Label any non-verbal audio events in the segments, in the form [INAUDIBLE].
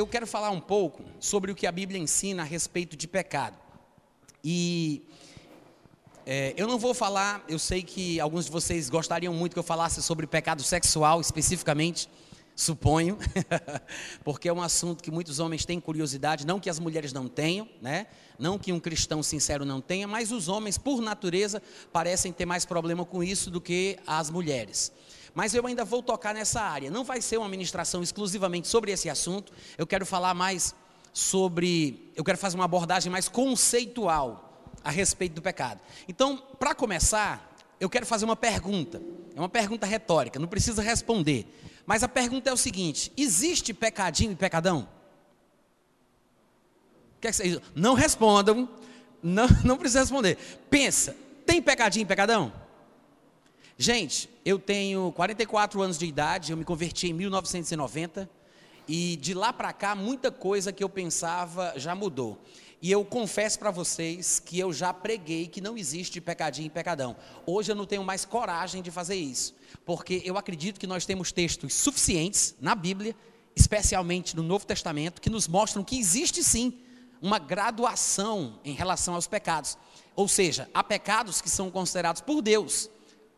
eu quero falar um pouco sobre o que a Bíblia ensina a respeito de pecado. E é, eu não vou falar, eu sei que alguns de vocês gostariam muito que eu falasse sobre pecado sexual especificamente, suponho, [LAUGHS] porque é um assunto que muitos homens têm curiosidade, não que as mulheres não tenham, né? Não que um cristão sincero não tenha, mas os homens, por natureza, parecem ter mais problema com isso do que as mulheres. Mas eu ainda vou tocar nessa área. Não vai ser uma ministração exclusivamente sobre esse assunto. Eu quero falar mais sobre, eu quero fazer uma abordagem mais conceitual a respeito do pecado. Então, para começar, eu quero fazer uma pergunta. É uma pergunta retórica, não precisa responder. Mas a pergunta é o seguinte: existe pecadinho e pecadão? Vocês não respondam, não, [LAUGHS] não precisa responder. Pensa, tem pecadinho e pecadão? Gente, eu tenho 44 anos de idade, eu me converti em 1990 e de lá para cá muita coisa que eu pensava já mudou. E eu confesso para vocês que eu já preguei que não existe pecadinho e pecadão. Hoje eu não tenho mais coragem de fazer isso, porque eu acredito que nós temos textos suficientes na Bíblia, especialmente no Novo Testamento, que nos mostram que existe sim uma graduação em relação aos pecados. Ou seja, há pecados que são considerados por Deus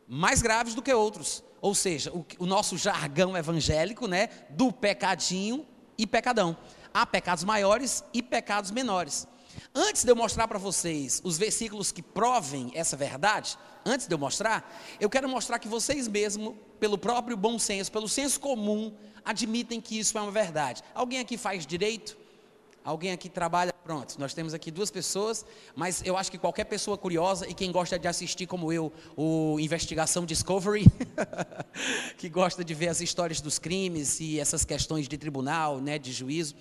mais graves do que outros. Ou seja, o, o nosso jargão evangélico, né, do pecadinho e pecadão. Há pecados maiores e pecados menores. Antes de eu mostrar para vocês os versículos que provem essa verdade, antes de eu mostrar, eu quero mostrar que vocês mesmos, pelo próprio bom senso, pelo senso comum, admitem que isso é uma verdade. Alguém aqui faz direito? Alguém aqui trabalha? Pronto, nós temos aqui duas pessoas, mas eu acho que qualquer pessoa curiosa e quem gosta de assistir, como eu, o Investigação Discovery, [LAUGHS] que gosta de ver as histórias dos crimes e essas questões de tribunal, né, de juízo,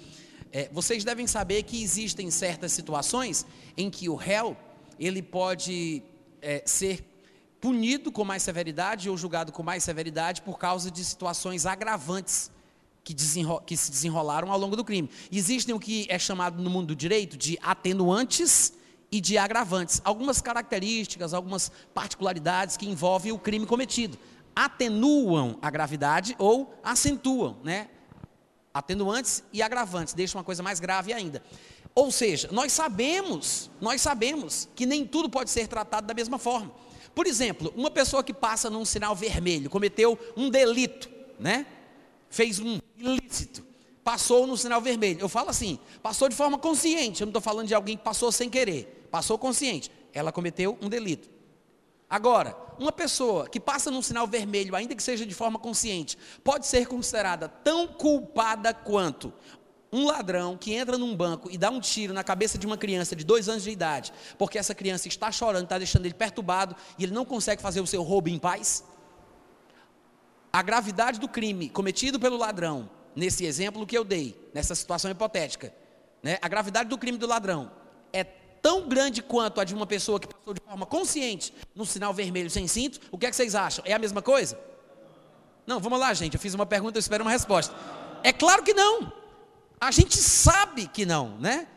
é, vocês devem saber que existem certas situações em que o réu ele pode é, ser punido com mais severidade ou julgado com mais severidade por causa de situações agravantes que, que, se desenrolaram ao longo do crime. Existem o que é chamado no mundo do direito de atenuantes e de agravantes. Algumas características, algumas particularidades que envolvem o crime cometido. Atenuam a gravidade ou acentuam, né? Atenuantes e agravantes, deixam uma coisa mais grave ainda. Ou seja, nós sabemos, nós sabemos que nem tudo pode ser tratado da mesma forma. Por exemplo, uma pessoa que passa num sinal vermelho, cometeu um delito, né? Fez um ilícito, passou no sinal vermelho. Eu falo assim, passou de forma consciente, eu não estou falando de alguém que passou sem querer, passou consciente. Ela cometeu um delito. Agora, uma pessoa que passa num sinal vermelho, ainda que seja de forma consciente, pode ser considerada tão culpada quanto um ladrão que entra num banco e dá um tiro na cabeça de uma criança de dois anos de idade, porque essa criança está chorando, está deixando ele perturbado e ele não consegue fazer o seu roubo em paz? A gravidade do crime cometido pelo ladrão, nesse exemplo que eu dei, nessa situação hipotética, né, a gravidade do crime do ladrão é tão grande quanto a de uma pessoa que passou de forma consciente no sinal vermelho sem cinto, o que é que vocês acham? É a mesma coisa? Não, vamos lá, gente. Eu fiz uma pergunta, eu espero uma resposta. É claro que não. A gente sabe que não, né?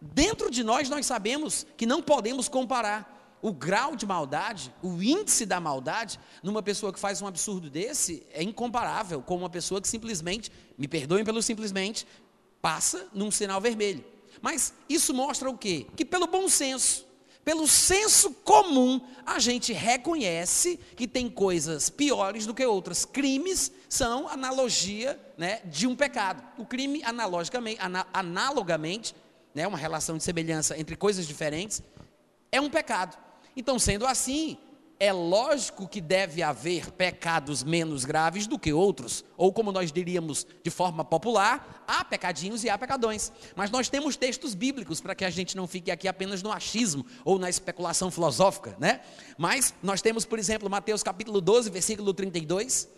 Dentro de nós, nós sabemos que não podemos comparar o grau de maldade, o índice da maldade, numa pessoa que faz um absurdo desse, é incomparável com uma pessoa que simplesmente, me perdoem pelo simplesmente, passa num sinal vermelho. Mas isso mostra o quê? Que pelo bom senso, pelo senso comum, a gente reconhece que tem coisas piores do que outras. Crimes são analogia né, de um pecado. O crime, analogicamente, analogamente, né, uma relação de semelhança entre coisas diferentes, é um pecado. Então, sendo assim, é lógico que deve haver pecados menos graves do que outros, ou como nós diríamos de forma popular, há pecadinhos e há pecadões. Mas nós temos textos bíblicos para que a gente não fique aqui apenas no achismo ou na especulação filosófica, né? Mas nós temos, por exemplo, Mateus capítulo 12, versículo 32,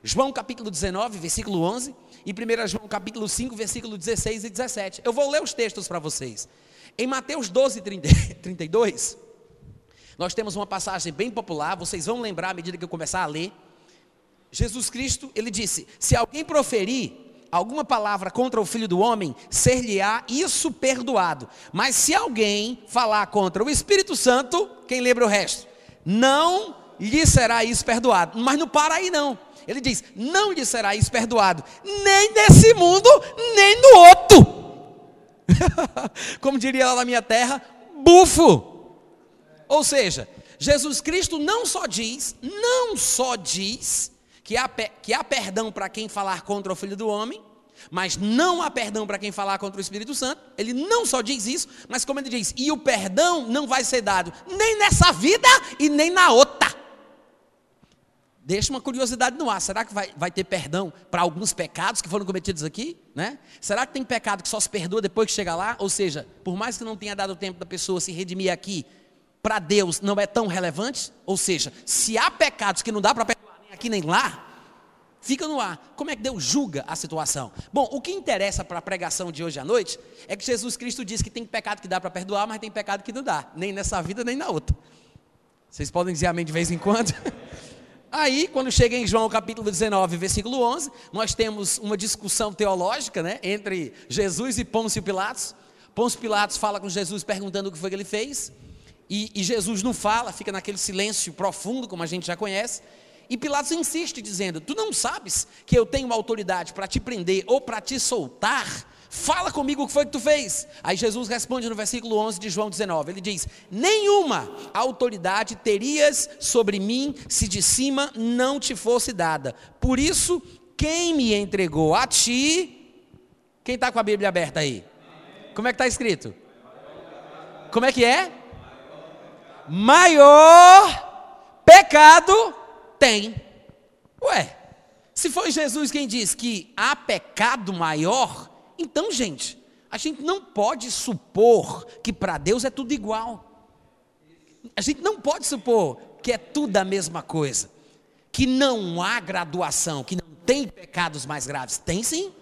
João capítulo 19, versículo 11, e 1 João capítulo 5, versículo 16 e 17. Eu vou ler os textos para vocês. Em Mateus 12, 30, 32, nós temos uma passagem bem popular, vocês vão lembrar à medida que eu começar a ler. Jesus Cristo, ele disse: Se alguém proferir alguma palavra contra o filho do homem, ser-lhe-á isso perdoado. Mas se alguém falar contra o Espírito Santo, quem lembra o resto? Não lhe será isso perdoado. Mas não para aí não. Ele diz: Não lhe será isso perdoado, nem nesse mundo, nem no outro [LAUGHS] Como diria lá na minha terra, bufo. Ou seja, Jesus Cristo não só diz, não só diz que há, que há perdão para quem falar contra o Filho do Homem, mas não há perdão para quem falar contra o Espírito Santo. Ele não só diz isso, mas como ele diz, e o perdão não vai ser dado nem nessa vida e nem na outra. Deixa uma curiosidade no ar. Será que vai, vai ter perdão para alguns pecados que foram cometidos aqui? Né? Será que tem pecado que só se perdoa depois que chega lá? Ou seja, por mais que não tenha dado tempo da pessoa se redimir aqui, para Deus não é tão relevante? Ou seja, se há pecados que não dá para perdoar nem aqui nem lá, fica no ar. Como é que Deus julga a situação? Bom, o que interessa para a pregação de hoje à noite é que Jesus Cristo diz que tem pecado que dá para perdoar, mas tem pecado que não dá, nem nessa vida nem na outra. Vocês podem dizer amém de vez em quando? [LAUGHS] Aí, quando chega em João capítulo 19, versículo 11, nós temos uma discussão teológica né, entre Jesus e Pôncio Pilatos. Pôncio Pilatos fala com Jesus perguntando o que foi que ele fez, e, e Jesus não fala, fica naquele silêncio profundo, como a gente já conhece. E Pilatos insiste, dizendo: Tu não sabes que eu tenho autoridade para te prender ou para te soltar? Fala comigo o que foi que tu fez. Aí Jesus responde no versículo 11 de João 19: Ele diz: Nenhuma autoridade terias sobre mim se de cima não te fosse dada. Por isso, quem me entregou a ti. Quem está com a Bíblia aberta aí? Como é que está escrito? Como é que é? Maior pecado tem. Ué, se foi Jesus quem diz que há pecado maior, então, gente, a gente não pode supor que para Deus é tudo igual. A gente não pode supor que é tudo a mesma coisa. Que não há graduação, que não tem pecados mais graves. Tem sim.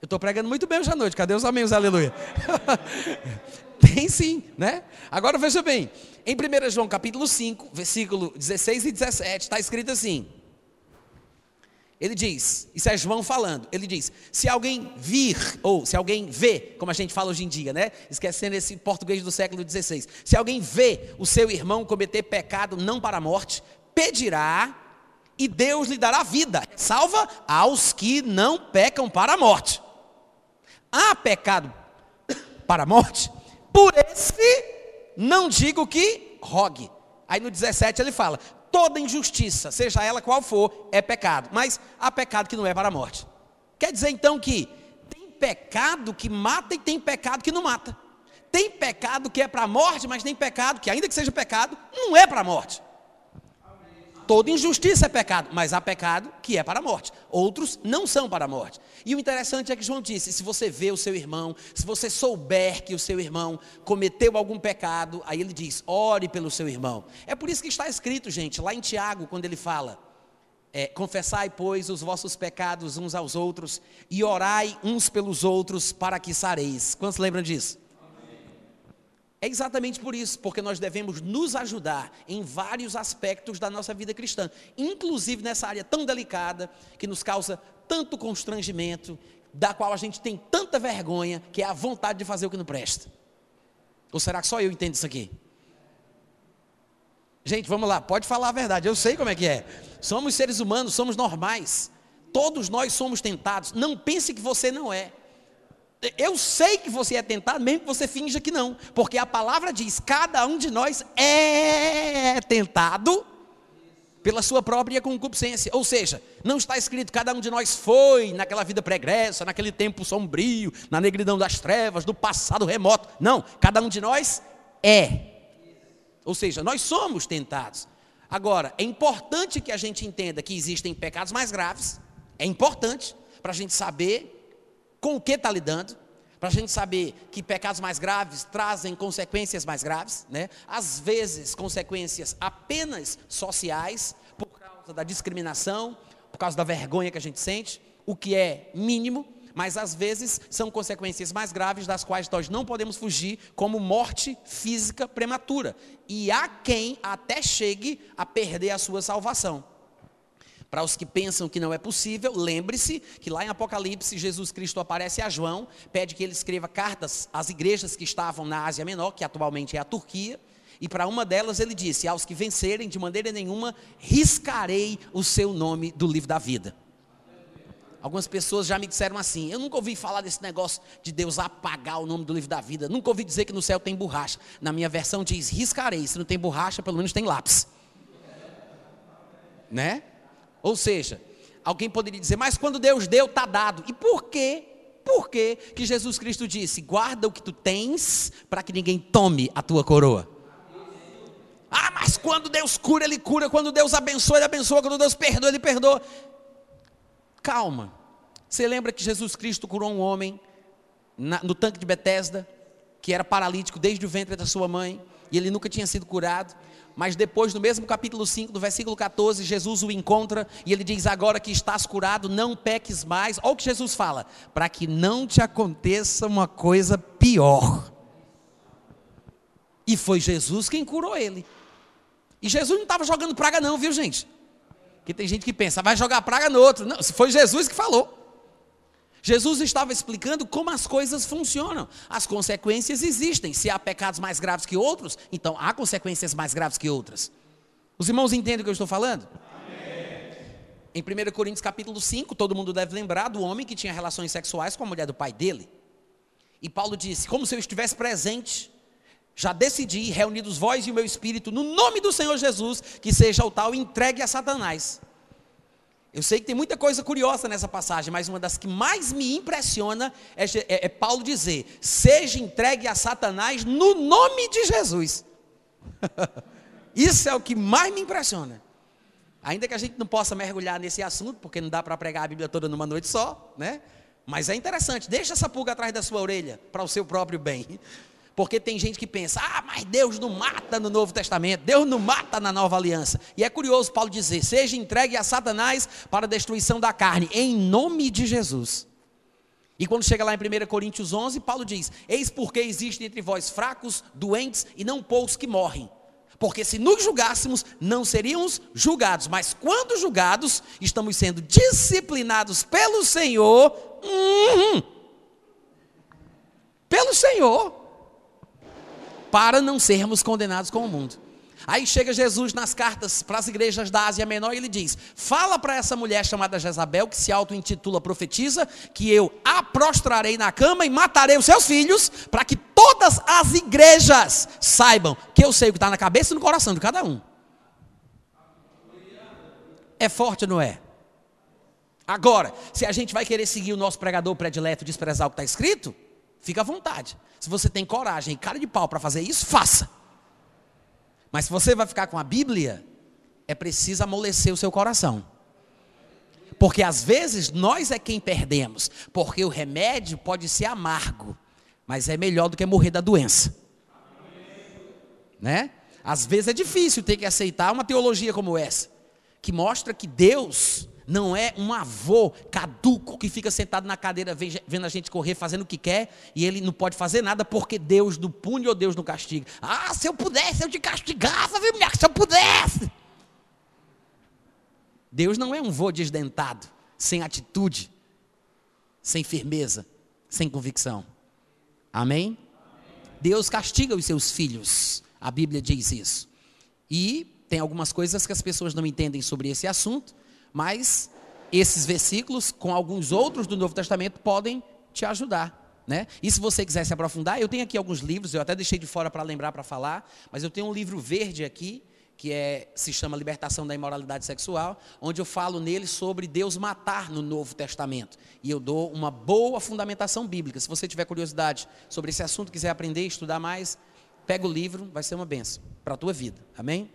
Eu estou pregando muito bem hoje à noite. Cadê os amém, os aleluia? [LAUGHS] tem sim, né? Agora veja bem. Em 1 João capítulo 5, versículo 16 e 17, está escrito assim. Ele diz, isso é João falando, ele diz: se alguém vir, ou se alguém vê, como a gente fala hoje em dia, né? Esquecendo esse português do século XVI, se alguém vê o seu irmão cometer pecado não para a morte, pedirá e Deus lhe dará vida, salva aos que não pecam para a morte. Há pecado para a morte, por esse não digo que rogue. Aí no 17 ele fala: toda injustiça, seja ela qual for, é pecado. Mas há pecado que não é para a morte. Quer dizer então que tem pecado que mata e tem pecado que não mata. Tem pecado que é para a morte, mas tem pecado que, ainda que seja pecado, não é para a morte. Toda injustiça é pecado, mas há pecado que é para a morte. Outros não são para a morte. E o interessante é que João disse: se você vê o seu irmão, se você souber que o seu irmão cometeu algum pecado, aí ele diz: ore pelo seu irmão. É por isso que está escrito, gente, lá em Tiago, quando ele fala: é, confessai, pois, os vossos pecados uns aos outros e orai uns pelos outros para que sareis. Quantos lembram disso? É exatamente por isso, porque nós devemos nos ajudar em vários aspectos da nossa vida cristã, inclusive nessa área tão delicada que nos causa tanto constrangimento, da qual a gente tem tanta vergonha, que é a vontade de fazer o que não presta. Ou será que só eu entendo isso aqui? Gente, vamos lá, pode falar a verdade, eu sei como é que é. Somos seres humanos, somos normais. Todos nós somos tentados. Não pense que você não é. Eu sei que você é tentado, mesmo que você finja que não, porque a palavra diz: cada um de nós é tentado pela sua própria concupiscência. Ou seja, não está escrito cada um de nós foi naquela vida pregressa, naquele tempo sombrio, na negridão das trevas, do passado remoto. Não, cada um de nós é. Ou seja, nós somos tentados. Agora, é importante que a gente entenda que existem pecados mais graves. É importante para a gente saber com o que está lidando, para a gente saber que pecados mais graves trazem consequências mais graves, né? às vezes consequências apenas sociais, por causa da discriminação, por causa da vergonha que a gente sente, o que é mínimo, mas às vezes são consequências mais graves das quais nós não podemos fugir, como morte física prematura. E há quem até chegue a perder a sua salvação. Para os que pensam que não é possível, lembre-se que lá em Apocalipse Jesus Cristo aparece a João, pede que ele escreva cartas às igrejas que estavam na Ásia Menor, que atualmente é a Turquia, e para uma delas ele disse: Aos que vencerem, de maneira nenhuma riscarei o seu nome do livro da vida. Algumas pessoas já me disseram assim: eu nunca ouvi falar desse negócio de Deus apagar o nome do livro da vida. Nunca ouvi dizer que no céu tem borracha. Na minha versão diz: riscarei. Se não tem borracha, pelo menos tem lápis. Né? Ou seja, alguém poderia dizer: mas quando Deus deu, está dado. E por quê? Por quê que Jesus Cristo disse: guarda o que tu tens, para que ninguém tome a tua coroa? Ah, mas quando Deus cura, Ele cura. Quando Deus abençoa, Ele abençoa. Quando Deus perdoa, Ele perdoa. Calma. Você lembra que Jesus Cristo curou um homem na, no tanque de Betesda, que era paralítico desde o ventre da sua mãe, e ele nunca tinha sido curado. Mas depois, no mesmo capítulo 5, do versículo 14, Jesus o encontra e ele diz: Agora que estás curado, não peques mais. Olha o que Jesus fala: para que não te aconteça uma coisa pior. E foi Jesus quem curou ele. E Jesus não estava jogando praga, não, viu, gente? Porque tem gente que pensa, vai jogar praga no outro. Não, foi Jesus que falou. Jesus estava explicando como as coisas funcionam. As consequências existem. Se há pecados mais graves que outros, então há consequências mais graves que outras. Os irmãos entendem o que eu estou falando? Em 1 Coríntios capítulo 5, todo mundo deve lembrar do homem que tinha relações sexuais com a mulher do pai dele. E Paulo disse: como se eu estivesse presente já decidi, reunidos vós e o meu espírito, no nome do Senhor Jesus, que seja o tal entregue a Satanás. Eu sei que tem muita coisa curiosa nessa passagem, mas uma das que mais me impressiona é, é, é Paulo dizer: seja entregue a Satanás no nome de Jesus. [LAUGHS] Isso é o que mais me impressiona. Ainda que a gente não possa mergulhar nesse assunto, porque não dá para pregar a Bíblia toda numa noite só, né? Mas é interessante, deixa essa pulga atrás da sua orelha, para o seu próprio bem. Porque tem gente que pensa, ah, mas Deus não mata no Novo Testamento, Deus não mata na Nova Aliança. E é curioso Paulo dizer: seja entregue a Satanás para a destruição da carne, em nome de Jesus. E quando chega lá em 1 Coríntios 11, Paulo diz: Eis porque existem entre vós fracos, doentes e não poucos que morrem. Porque se nos julgássemos, não seríamos julgados, mas quando julgados, estamos sendo disciplinados pelo Senhor. Hum, pelo Senhor para não sermos condenados com o mundo. Aí chega Jesus nas cartas para as igrejas da Ásia Menor e ele diz: Fala para essa mulher chamada Jezabel, que se auto-intitula profetiza, que eu a prostrarei na cama e matarei os seus filhos, para que todas as igrejas saibam que eu sei o que está na cabeça e no coração de cada um. É forte, não é? Agora, se a gente vai querer seguir o nosso pregador predileto e desprezar o que está escrito, Fica à vontade. Se você tem coragem e cara de pau para fazer isso, faça. Mas se você vai ficar com a Bíblia, é preciso amolecer o seu coração. Porque às vezes nós é quem perdemos. Porque o remédio pode ser amargo, mas é melhor do que morrer da doença. Né? Às vezes é difícil ter que aceitar uma teologia como essa, que mostra que Deus não é um avô caduco que fica sentado na cadeira vendo a gente correr, fazendo o que quer, e ele não pode fazer nada porque Deus não pune ou Deus não castiga. Ah, se eu pudesse, eu te castigava, viu, minha? Se eu pudesse. Deus não é um vô desdentado, sem atitude, sem firmeza, sem convicção. Amém? Deus castiga os seus filhos. A Bíblia diz isso. E tem algumas coisas que as pessoas não entendem sobre esse assunto mas esses versículos, com alguns outros do Novo Testamento, podem te ajudar. Né? E se você quiser se aprofundar, eu tenho aqui alguns livros, eu até deixei de fora para lembrar para falar, mas eu tenho um livro verde aqui, que é, se chama Libertação da Imoralidade Sexual, onde eu falo nele sobre Deus matar no Novo Testamento. E eu dou uma boa fundamentação bíblica. Se você tiver curiosidade sobre esse assunto, quiser aprender, estudar mais, pega o livro, vai ser uma benção para a tua vida. Amém?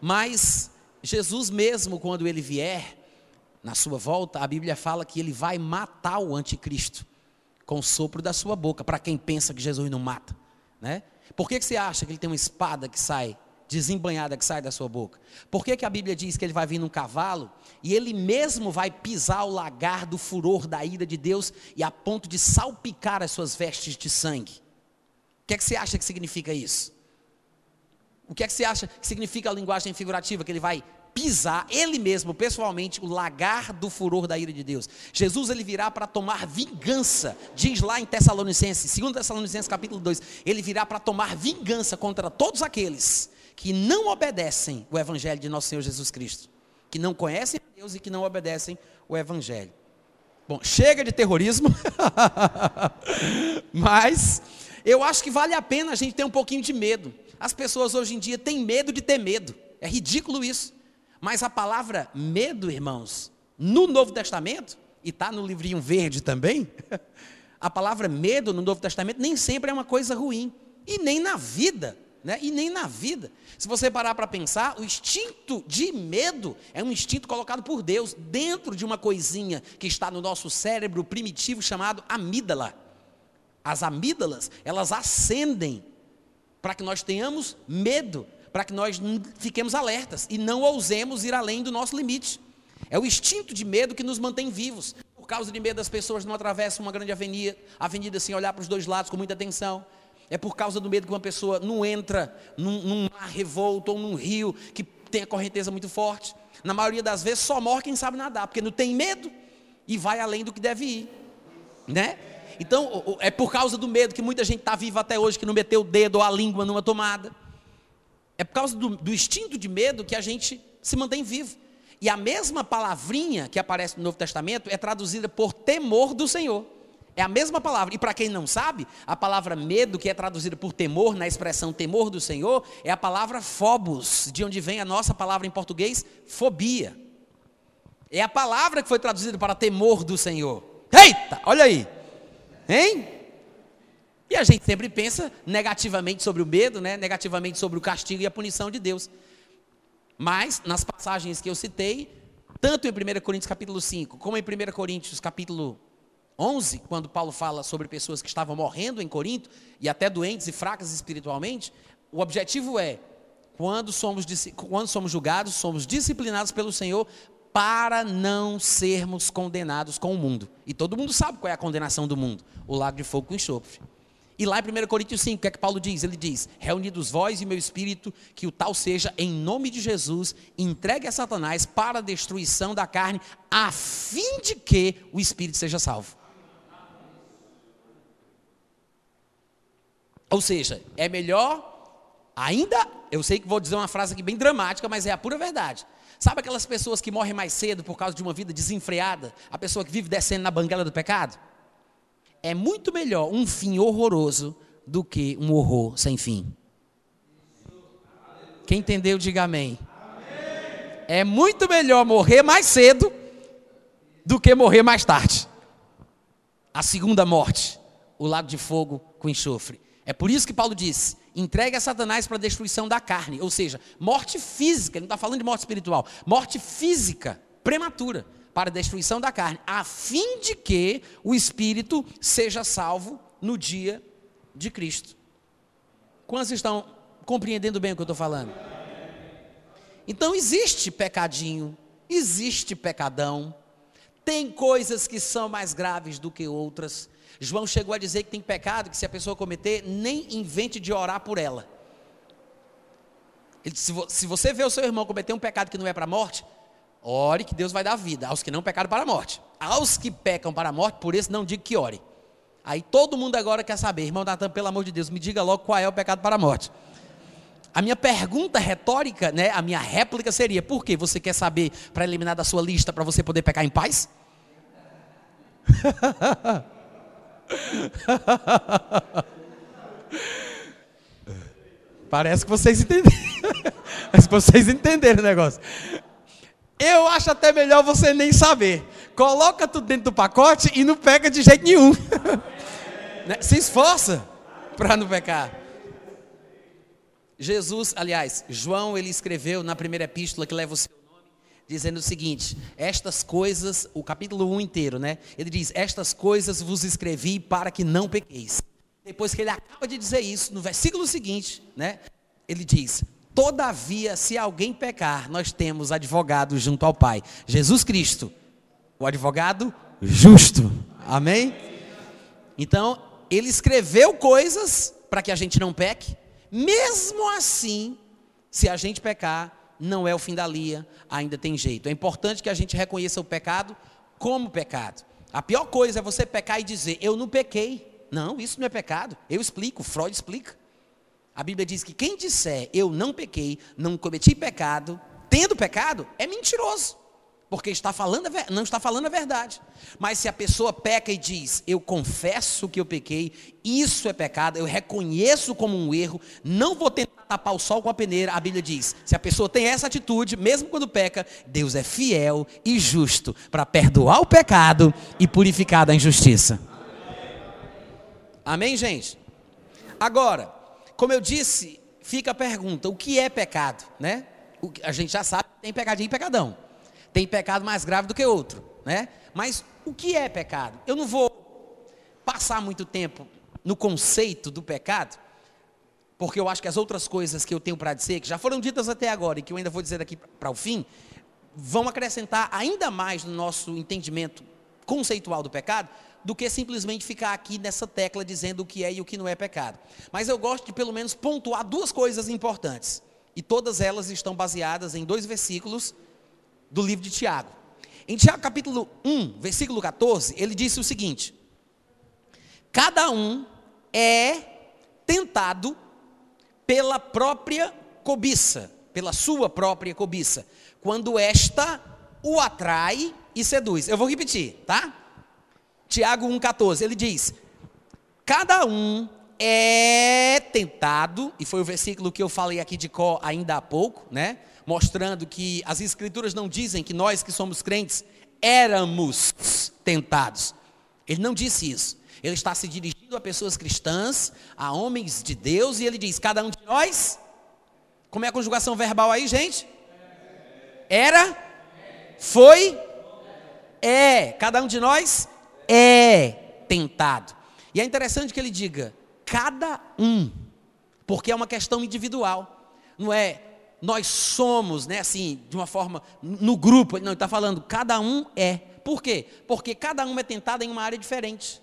Mas Jesus mesmo, quando ele vier, na sua volta, a Bíblia fala que ele vai matar o anticristo com o sopro da sua boca, para quem pensa que Jesus não mata. Né? Por que, que você acha que ele tem uma espada que sai, desembanhada que sai da sua boca? Por que, que a Bíblia diz que ele vai vir num cavalo e ele mesmo vai pisar o lagar do furor da ira de Deus e a ponto de salpicar as suas vestes de sangue? O que, que você acha que significa isso? O que é que você acha que significa a linguagem figurativa? Que ele vai pisar, ele mesmo, pessoalmente, o lagar do furor da ira de Deus. Jesus, ele virá para tomar vingança, diz lá em Tessalonicenses, 2 Tessalonicenses capítulo 2, ele virá para tomar vingança contra todos aqueles que não obedecem o evangelho de nosso Senhor Jesus Cristo, que não conhecem Deus e que não obedecem o Evangelho. Bom, chega de terrorismo, [LAUGHS] mas eu acho que vale a pena a gente ter um pouquinho de medo. As pessoas hoje em dia têm medo de ter medo, é ridículo isso. Mas a palavra medo, irmãos, no Novo Testamento, e está no livrinho verde também, [LAUGHS] a palavra medo no Novo Testamento nem sempre é uma coisa ruim, e nem na vida né? e nem na vida. Se você parar para pensar, o instinto de medo é um instinto colocado por Deus dentro de uma coisinha que está no nosso cérebro primitivo chamado amígdala. As amígdalas, elas acendem para que nós tenhamos medo, para que nós fiquemos alertas e não ousemos ir além do nosso limite. É o instinto de medo que nos mantém vivos. Por causa de medo das pessoas não atravessam uma grande avenida, avenida sem olhar para os dois lados com muita atenção é por causa do medo que uma pessoa não entra num, num mar revolto ou num rio que tem a correnteza muito forte. Na maioria das vezes só morre quem sabe nadar, porque não tem medo e vai além do que deve ir, né? Então é por causa do medo que muita gente está viva até hoje que não meteu o dedo ou a língua numa tomada. É por causa do, do instinto de medo que a gente se mantém vivo. E a mesma palavrinha que aparece no Novo Testamento é traduzida por temor do Senhor. É a mesma palavra. E para quem não sabe, a palavra medo, que é traduzida por temor, na expressão temor do Senhor, é a palavra phobos, de onde vem a nossa palavra em português, fobia. É a palavra que foi traduzida para temor do Senhor. Eita, olha aí. Hein? E a gente sempre pensa negativamente sobre o medo, né? negativamente sobre o castigo e a punição de Deus. Mas, nas passagens que eu citei, tanto em 1 Coríntios capítulo 5, como em 1 Coríntios capítulo 11, quando Paulo fala sobre pessoas que estavam morrendo em Corinto e até doentes e fracas espiritualmente, o objetivo é, quando somos, quando somos julgados, somos disciplinados pelo Senhor para não sermos condenados com o mundo. E todo mundo sabe qual é a condenação do mundo: o lago de fogo com enxofre. E lá em 1 Coríntios 5, o que é que Paulo diz? Ele diz: Reunidos vós e meu espírito, que o tal seja, em nome de Jesus, entregue a Satanás para a destruição da carne, a fim de que o espírito seja salvo. Ou seja, é melhor ainda, eu sei que vou dizer uma frase aqui bem dramática, mas é a pura verdade. Sabe aquelas pessoas que morrem mais cedo por causa de uma vida desenfreada? A pessoa que vive descendo na banguela do pecado? É muito melhor um fim horroroso do que um horror sem fim. Quem entendeu, diga amém. É muito melhor morrer mais cedo do que morrer mais tarde. A segunda morte, o lago de fogo com enxofre. É por isso que Paulo diz: entregue a Satanás para a destruição da carne, ou seja, morte física, ele não está falando de morte espiritual, morte física, prematura, para a destruição da carne, a fim de que o espírito seja salvo no dia de Cristo. Quantos estão compreendendo bem o que eu estou falando? Então existe pecadinho, existe pecadão, tem coisas que são mais graves do que outras. João chegou a dizer que tem pecado que se a pessoa cometer, nem invente de orar por ela. Ele, se, se você vê o seu irmão cometer um pecado que não é para a morte, ore que Deus vai dar vida aos que não pecaram para a morte. Aos que pecam para a morte, por isso não diga que ore. Aí todo mundo agora quer saber, irmão Natan, pelo amor de Deus, me diga logo qual é o pecado para a morte. A minha pergunta retórica, né, a minha réplica seria: por que você quer saber para eliminar da sua lista para você poder pecar em paz? [LAUGHS] [LAUGHS] Parece que vocês entenderam. [LAUGHS] Mas vocês entenderam o negócio. Eu acho até melhor você nem saber. Coloca tudo dentro do pacote e não pega de jeito nenhum. [LAUGHS] Né? Se esforça para não pecar. Jesus, aliás, João, ele escreveu na primeira epístola que leva o seu dizendo o seguinte: estas coisas, o capítulo 1 inteiro, né? Ele diz: Estas coisas vos escrevi para que não pequeis. Depois que ele acaba de dizer isso, no versículo seguinte, né? Ele diz: Todavia, se alguém pecar, nós temos advogado junto ao Pai, Jesus Cristo, o advogado justo. Amém? Então, ele escreveu coisas para que a gente não peque, mesmo assim, se a gente pecar, não é o fim da linha, ainda tem jeito. É importante que a gente reconheça o pecado como pecado. A pior coisa é você pecar e dizer, eu não pequei. Não, isso não é pecado. Eu explico, Freud explica. A Bíblia diz que quem disser, eu não pequei, não cometi pecado, tendo pecado, é mentiroso. Porque está falando, não está falando a verdade. Mas se a pessoa peca e diz, eu confesso que eu pequei, isso é pecado, eu reconheço como um erro, não vou tentar tapar o sol com a peneira, a Bíblia diz, se a pessoa tem essa atitude, mesmo quando peca, Deus é fiel e justo para perdoar o pecado e purificar da injustiça. Amém, gente? Agora, como eu disse, fica a pergunta, o que é pecado, né? A gente já sabe que tem pecadinho e pecadão tem pecado mais grave do que outro, né? Mas o que é pecado? Eu não vou passar muito tempo no conceito do pecado, porque eu acho que as outras coisas que eu tenho para dizer, que já foram ditas até agora e que eu ainda vou dizer aqui para o fim, vão acrescentar ainda mais no nosso entendimento conceitual do pecado, do que simplesmente ficar aqui nessa tecla dizendo o que é e o que não é pecado. Mas eu gosto de pelo menos pontuar duas coisas importantes. E todas elas estão baseadas em dois versículos do livro de Tiago. Em Tiago capítulo 1, versículo 14, ele disse o seguinte: Cada um é tentado pela própria cobiça, pela sua própria cobiça, quando esta o atrai e seduz. Eu vou repetir, tá? Tiago 1,14, ele diz: Cada um é tentado, e foi o versículo que eu falei aqui de Có ainda há pouco, né? Mostrando que as Escrituras não dizem que nós que somos crentes éramos tentados. Ele não disse isso. Ele está se dirigindo a pessoas cristãs, a homens de Deus, e ele diz: cada um de nós. Como é a conjugação verbal aí, gente? Era, foi, é. Cada um de nós é tentado. E é interessante que ele diga: cada um, porque é uma questão individual. Não é nós somos, né, assim, de uma forma, no grupo, não, ele está falando, cada um é. Por quê? Porque cada um é tentado em uma área diferente.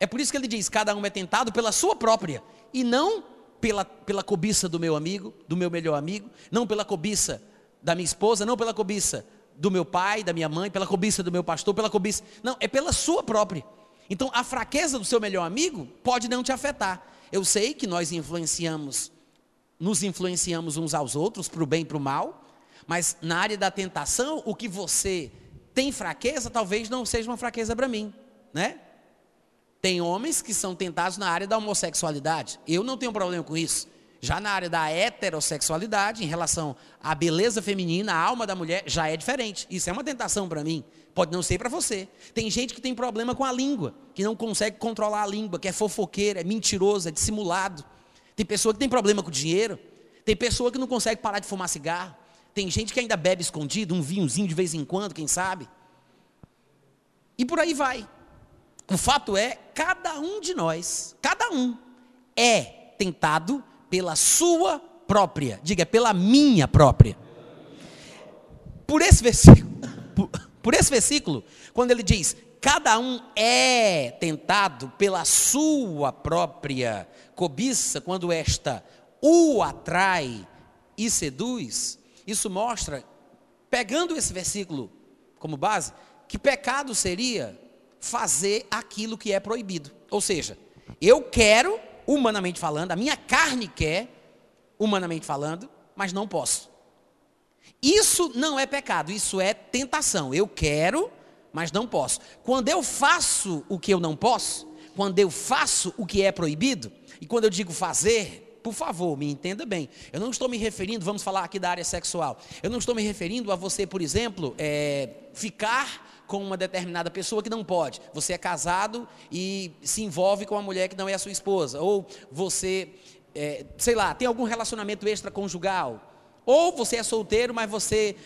É por isso que ele diz, cada um é tentado pela sua própria, e não pela, pela cobiça do meu amigo, do meu melhor amigo, não pela cobiça da minha esposa, não pela cobiça do meu pai, da minha mãe, pela cobiça do meu pastor, pela cobiça. Não, é pela sua própria. Então, a fraqueza do seu melhor amigo pode não te afetar. Eu sei que nós influenciamos nos influenciamos uns aos outros, para o bem e para o mal, mas na área da tentação, o que você tem fraqueza, talvez não seja uma fraqueza para mim, né? Tem homens que são tentados na área da homossexualidade. Eu não tenho problema com isso. Já na área da heterossexualidade, em relação à beleza feminina, a alma da mulher, já é diferente. Isso é uma tentação para mim. Pode não ser para você. Tem gente que tem problema com a língua, que não consegue controlar a língua, que é fofoqueiro, é mentiroso, é dissimulado. Tem pessoa que tem problema com dinheiro. Tem pessoa que não consegue parar de fumar cigarro. Tem gente que ainda bebe escondido, um vinhozinho de vez em quando, quem sabe. E por aí vai. O fato é, cada um de nós, cada um, é tentado pela sua própria, diga, pela minha própria. Por esse versículo, por, por esse versículo, quando ele diz, cada um é tentado pela sua própria cobiça, quando esta o atrai e seduz, isso mostra, pegando esse versículo como base, que pecado seria fazer aquilo que é proibido. Ou seja, eu quero, humanamente falando, a minha carne quer, humanamente falando, mas não posso. Isso não é pecado, isso é tentação. Eu quero, mas não posso. Quando eu faço o que eu não posso, quando eu faço o que é proibido, e quando eu digo fazer, por favor, me entenda bem. Eu não estou me referindo, vamos falar aqui da área sexual. Eu não estou me referindo a você, por exemplo, é, ficar com uma determinada pessoa que não pode. Você é casado e se envolve com uma mulher que não é a sua esposa. Ou você, é, sei lá, tem algum relacionamento extraconjugal. Ou você é solteiro, mas você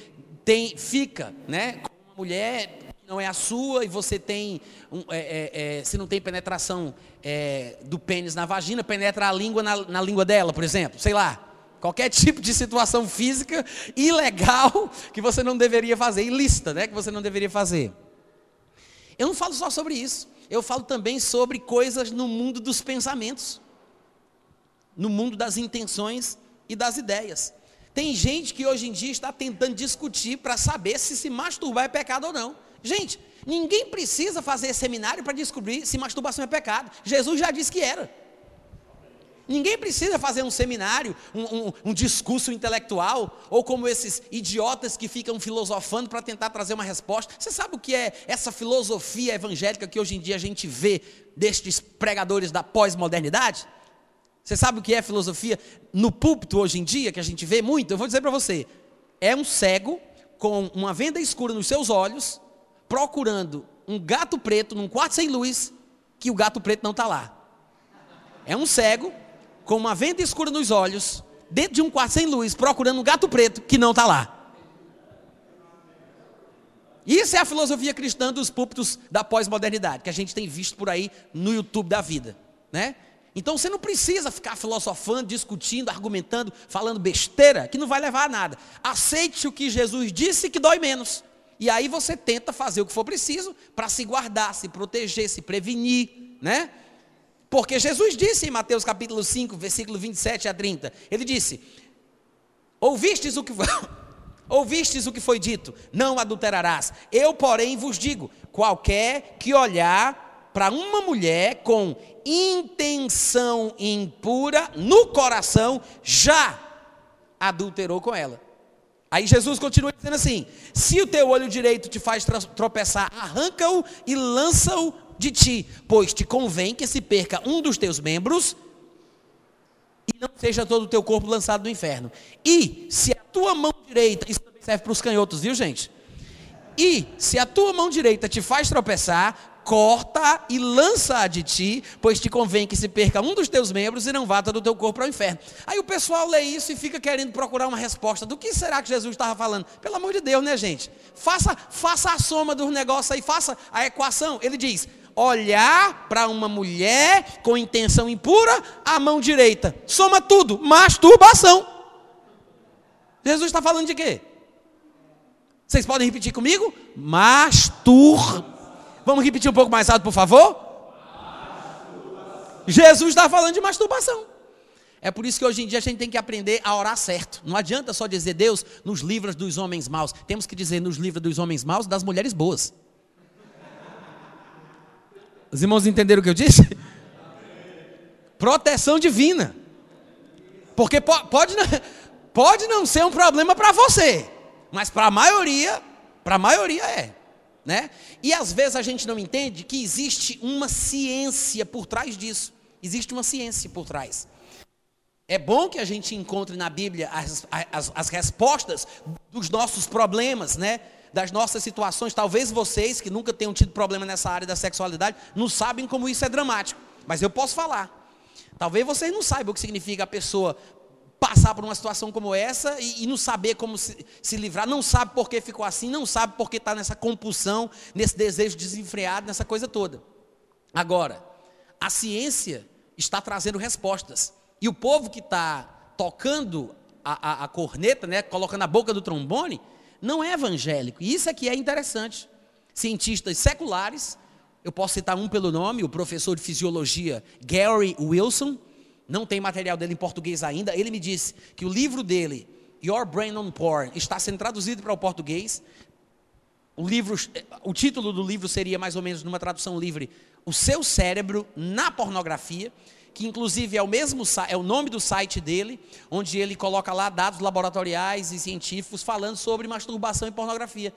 tem, fica, né, com uma mulher não é a sua e você tem, um, é, é, é, se não tem penetração é, do pênis na vagina, penetra a língua na, na, língua dela, por exemplo, sei lá. Qualquer [LAUGHS] tipo de situação física ilegal que você não deveria fazer, ilícita, né, que você não deveria fazer. Eu não falo só sobre isso, eu falo também sobre coisas no mundo dos pensamentos, no mundo das intenções e das ideias. Tem gente que hoje em dia está tentando discutir para saber se se masturbar é pecado ou não. Gente, ninguém precisa fazer seminário para descobrir se masturbação é pecado. Jesus já disse que era. Ninguém precisa fazer um seminário, um, um, um discurso intelectual, ou como esses idiotas que ficam filosofando para tentar trazer uma resposta. Você sabe o que é essa filosofia evangélica que hoje em dia a gente vê destes pregadores da pós-modernidade? Você sabe o que é filosofia no púlpito hoje em dia, que a gente vê muito? Eu vou dizer para você: é um cego com uma venda escura nos seus olhos, procurando um gato preto num quarto sem luz, que o gato preto não está lá. É um cego com uma venda escura nos olhos, dentro de um quarto sem luz, procurando um gato preto que não está lá. Isso é a filosofia cristã dos púlpitos da pós-modernidade, que a gente tem visto por aí no YouTube da vida, né? Então você não precisa ficar filosofando, discutindo, argumentando, falando besteira, que não vai levar a nada. Aceite o que Jesus disse que dói menos. E aí você tenta fazer o que for preciso para se guardar, se proteger, se prevenir, né? Porque Jesus disse em Mateus capítulo 5, versículo 27 a 30, ele disse: Ouvistes o que [LAUGHS] ouvistes o que foi dito, não adulterarás. Eu, porém, vos digo: qualquer que olhar para uma mulher com intenção impura no coração, já adulterou com ela. Aí Jesus continua dizendo assim: se o teu olho direito te faz tropeçar, arranca-o e lança-o de ti, pois te convém que se perca um dos teus membros e não seja todo o teu corpo lançado no inferno. E se a tua mão direita, isso também serve para os canhotos, viu gente? E se a tua mão direita te faz tropeçar, corta e lança de ti, pois te convém que se perca um dos teus membros e não vá do teu corpo ao inferno. Aí o pessoal lê isso e fica querendo procurar uma resposta. Do que será que Jesus estava falando? Pelo amor de Deus, né, gente? Faça, faça a soma dos negócios aí, faça a equação. Ele diz: olhar para uma mulher com intenção impura, a mão direita. Soma tudo, masturbação. Jesus está falando de quê? Vocês podem repetir comigo? Mastur. Vamos repetir um pouco mais alto, por favor? Jesus está falando de masturbação. É por isso que hoje em dia a gente tem que aprender a orar certo. Não adianta só dizer Deus nos livros dos homens maus. Temos que dizer nos livros dos homens maus das mulheres boas. Os irmãos entenderam o que eu disse? Proteção divina. Porque pode, pode não ser um problema para você, mas para a maioria, para a maioria é, né? E às vezes a gente não entende que existe uma ciência por trás disso. Existe uma ciência por trás. É bom que a gente encontre na Bíblia as, as, as respostas dos nossos problemas, né? das nossas situações. Talvez vocês que nunca tenham tido problema nessa área da sexualidade não sabem como isso é dramático, mas eu posso falar. Talvez vocês não saibam o que significa a pessoa passar por uma situação como essa e, e não saber como se, se, livrar, não sabe por que ficou assim, não sabe por que está nessa compulsão, nesse desejo desenfreado, nessa coisa toda. Agora, a ciência está trazendo respostas. E o povo que está tocando a, a, a corneta, né, colocando a boca do trombone, não é evangélico. E isso aqui é interessante. Cientistas seculares, eu posso citar um pelo nome, o professor de fisiologia Gary Wilson, não tem material dele em português ainda. Ele me disse que o livro dele, Your Brain on Porn, está sendo traduzido para o português. O livro, o título do livro seria mais ou menos numa tradução livre, O seu cérebro na pornografia que inclusive é o mesmo é o nome do site dele, onde ele coloca lá dados laboratoriais e científicos falando sobre masturbação e pornografia.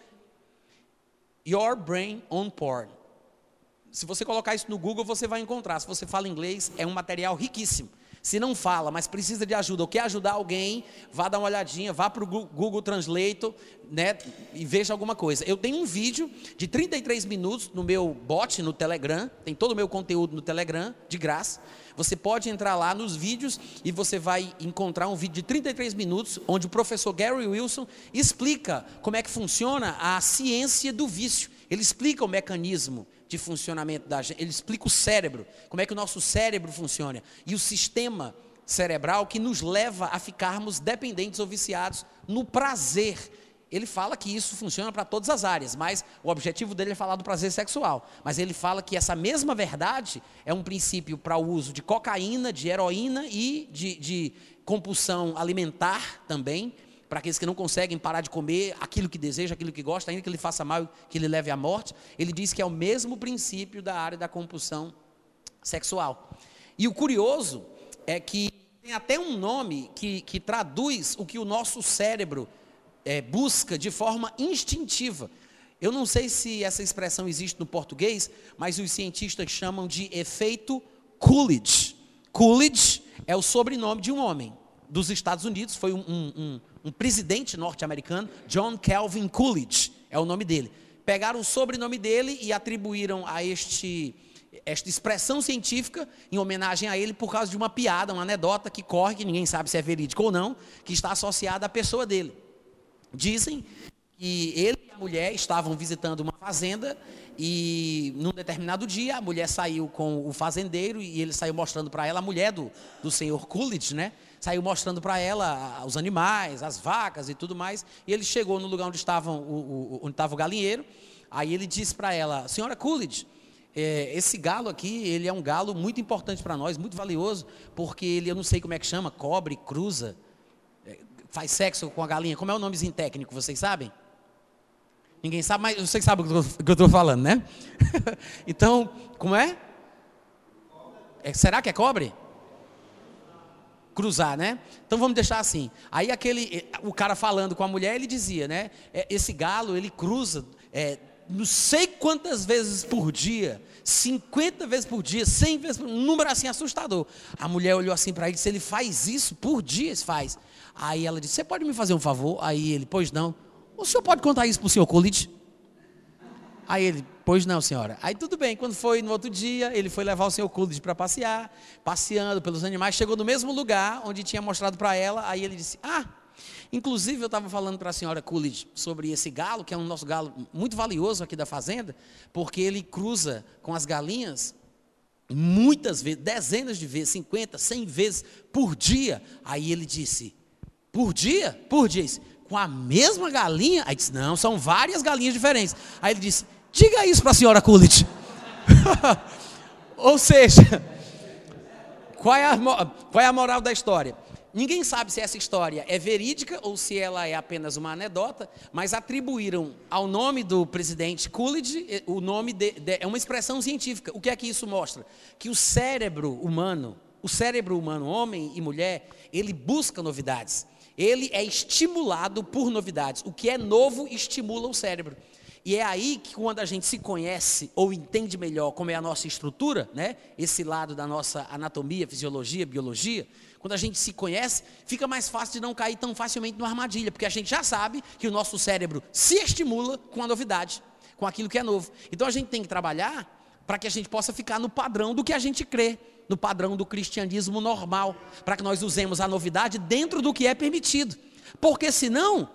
Your Brain on Porn. Se você colocar isso no Google, você vai encontrar. Se você fala inglês, é um material riquíssimo. Se não fala, mas precisa de ajuda, ou quer ajudar alguém, vá dar uma olhadinha, vá para o Google Translate né, e veja alguma coisa. Eu tenho um vídeo de 33 minutos no meu bot, no Telegram, tem todo o meu conteúdo no Telegram, de graça. Você pode entrar lá nos vídeos e você vai encontrar um vídeo de 33 minutos, onde o professor Gary Wilson explica como é que funciona a ciência do vício. Ele explica o mecanismo de funcionamento da gente. Ele explica o cérebro, como é que o nosso cérebro funciona e o sistema cerebral que nos leva a ficarmos dependentes ou viciados no prazer. Ele fala que isso funciona para todas as áreas, mas o objetivo dele é falar do prazer sexual. Mas ele fala que essa mesma verdade é um princípio para o uso de cocaína, de heroína e de, de compulsão alimentar também para aqueles que não conseguem parar de comer aquilo que deseja, aquilo que gosta, ainda que ele faça mal, que ele leve à morte. Ele diz que é o mesmo princípio da área da compulsão sexual. E o curioso é que tem até um nome que, que traduz o que o nosso cérebro é, busca de forma instintiva. Eu não sei se essa expressão existe no português, mas os cientistas chamam de efeito Coolidge. Coolidge é o sobrenome de um homem dos Estados Unidos, foi um, um, um, um presidente norte-americano, John Calvin Coolidge, é o nome dele. Pegaram o sobrenome dele e atribuíram a este esta expressão científica em homenagem a ele por causa de uma piada, uma anedota que corre, que ninguém sabe se é verídica ou não, que está associada à pessoa dele. Dizem que ele e a mulher estavam visitando uma fazenda e num determinado dia a mulher saiu com o fazendeiro e ele saiu mostrando para ela, a mulher do, do senhor Coolidge, né? Saiu mostrando para ela os animais, as vacas e tudo mais. E ele chegou no lugar onde, estavam, o, o, onde estava o galinheiro. Aí ele disse para ela, senhora Coolidge, é, esse galo aqui, ele é um galo muito importante para nós, muito valioso, porque ele, eu não sei como é que chama, cobre, cruza, é, faz sexo com a galinha. Como é o nomezinho técnico, vocês sabem? Ninguém sabe, mas vocês sabem o que eu estou falando, né? [LAUGHS] então, como é? é? Será que é cobre? Cruzar, né? Então vamos deixar assim. Aí aquele, o cara falando com a mulher, ele dizia, né? É, esse galo, ele cruza é, não sei quantas vezes por dia, 50 vezes por dia, 100 vezes por dia, um número assim assustador. A mulher olhou assim para ele e disse: Ele faz isso por dia? Ele faz. Aí ela disse: Você pode me fazer um favor? Aí ele: Pois não. O senhor pode contar isso para o senhor Colite? Aí ele: Pois não, senhora. Aí tudo bem. Quando foi no outro dia, ele foi levar o senhor Coolidge para passear, passeando pelos animais, chegou no mesmo lugar onde tinha mostrado para ela. Aí ele disse: Ah, Inclusive, eu estava falando para a senhora Coolidge sobre esse galo, que é um nosso galo muito valioso aqui da fazenda, porque ele cruza com as galinhas muitas vezes, dezenas de vezes, 50, 100 vezes por dia. Aí ele disse: Por dia? Por dia. Disse, com a mesma galinha? Aí disse: Não, são várias galinhas diferentes. Aí ele disse: Diga isso para a senhora Coolidge. [LAUGHS] Ou seja, qual é, a, qual é a moral da história? Ninguém sabe se essa história é verídica ou se ela é apenas uma anedota, mas atribuíram ao nome do presidente Coolidge eh, o nome de, de, é uma expressão científica. O que é que isso mostra? Que o cérebro humano, o cérebro humano, homem e mulher, ele busca novidades. Ele é estimulado por novidades. O que é novo estimula o cérebro. E é aí que quando a gente se conhece ou entende melhor como é a nossa estrutura, né? Esse lado da nossa anatomia, fisiologia, biologia, quando a gente se conhece, fica mais fácil de não cair tão facilmente numa armadilha, porque a gente já sabe que o nosso cérebro se estimula com a novidade, com aquilo que é novo. Então a gente tem que trabalhar para que a gente possa ficar no padrão do que a gente crê, no padrão do cristianismo normal, para que nós usemos a novidade dentro do que é permitido. Porque senão,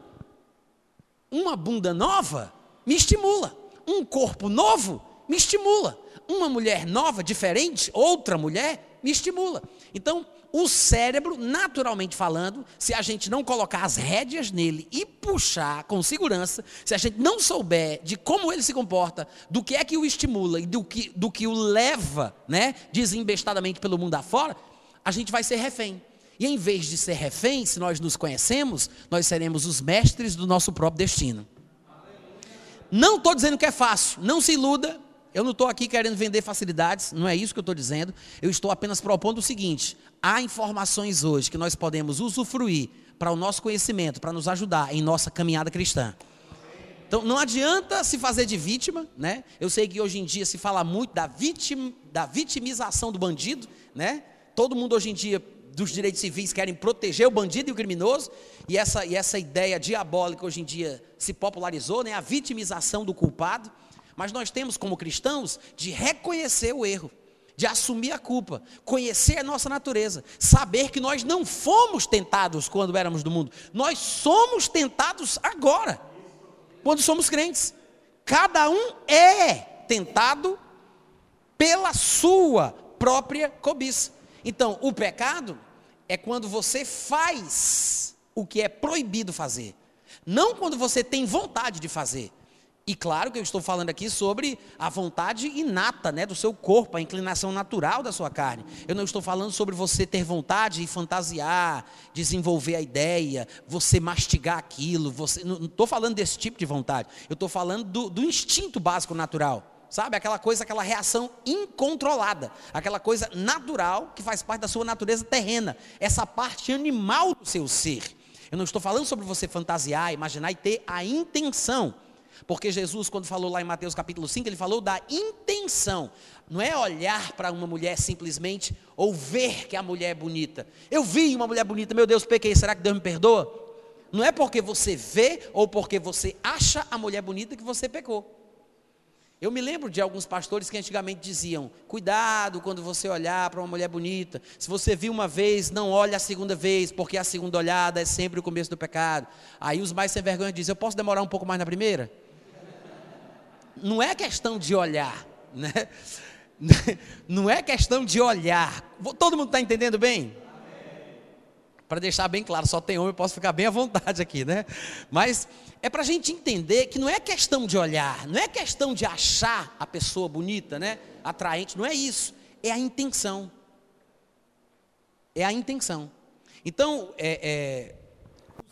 uma bunda nova me estimula, um corpo novo me estimula, uma mulher nova, diferente, outra mulher, me estimula. Então, o cérebro, naturalmente falando, se a gente não colocar as rédeas nele e puxar com segurança, se a gente não souber de como ele se comporta, do que é que o estimula e do que, do que o leva, né, desembestadamente pelo mundo afora, a gente vai ser refém. E em vez de ser refém, se nós nos conhecemos, nós seremos os mestres do nosso próprio destino. Não estou dizendo que é fácil, não se iluda, eu não estou aqui querendo vender facilidades, não é isso que eu estou dizendo. Eu estou apenas propondo o seguinte: há informações hoje que nós podemos usufruir para o nosso conhecimento, para nos ajudar em nossa caminhada cristã. Então não adianta se fazer de vítima, né? Eu sei que hoje em dia se fala muito da, vitim, da vitimização do bandido, né? Todo mundo hoje em dia dos direitos civis querem proteger o bandido e o criminoso, e essa, e essa ideia diabólica hoje em dia se popularizou, né? A vitimização do culpado. Mas nós temos como cristãos de reconhecer o erro, de assumir a culpa, conhecer a nossa natureza, saber que nós não fomos tentados quando éramos do mundo, nós somos tentados agora, quando somos crentes. Cada um é tentado pela sua própria cobiça. Então, o pecado é quando você faz o que é proibido fazer, não quando você tem vontade de fazer. E claro que eu estou falando aqui sobre a vontade inata né, do seu corpo, a inclinação natural da sua carne. Eu não estou falando sobre você ter vontade e fantasiar, desenvolver a ideia, você mastigar aquilo. Você, não estou falando desse tipo de vontade. Eu estou falando do, do instinto básico natural Sabe? Aquela coisa, aquela reação incontrolada, aquela coisa natural que faz parte da sua natureza terrena, essa parte animal do seu ser. Eu não estou falando sobre você fantasiar, imaginar e ter a intenção. Porque Jesus, quando falou lá em Mateus capítulo 5, ele falou da intenção. Não é olhar para uma mulher simplesmente ou ver que a mulher é bonita. Eu vi uma mulher bonita, meu Deus, pequei, será que Deus me perdoa? Não é porque você vê ou porque você acha a mulher bonita que você pecou. Eu me lembro de alguns pastores que antigamente diziam: cuidado quando você olhar para uma mulher bonita. Se você viu uma vez, não olhe a segunda vez, porque a segunda olhada é sempre o começo do pecado. Aí os mais sem vergonha dizem: eu posso demorar um pouco mais na primeira? Não é questão de olhar, né? [LAUGHS] Não é questão de olhar. Todo mundo está entendendo bem? Para deixar bem claro, só tem homem, eu posso ficar bem à vontade aqui, né? Mas é para a gente entender que não é questão de olhar, não é questão de achar a pessoa bonita, né? Atraente, não é isso. É a intenção. É a intenção. Então, é, é,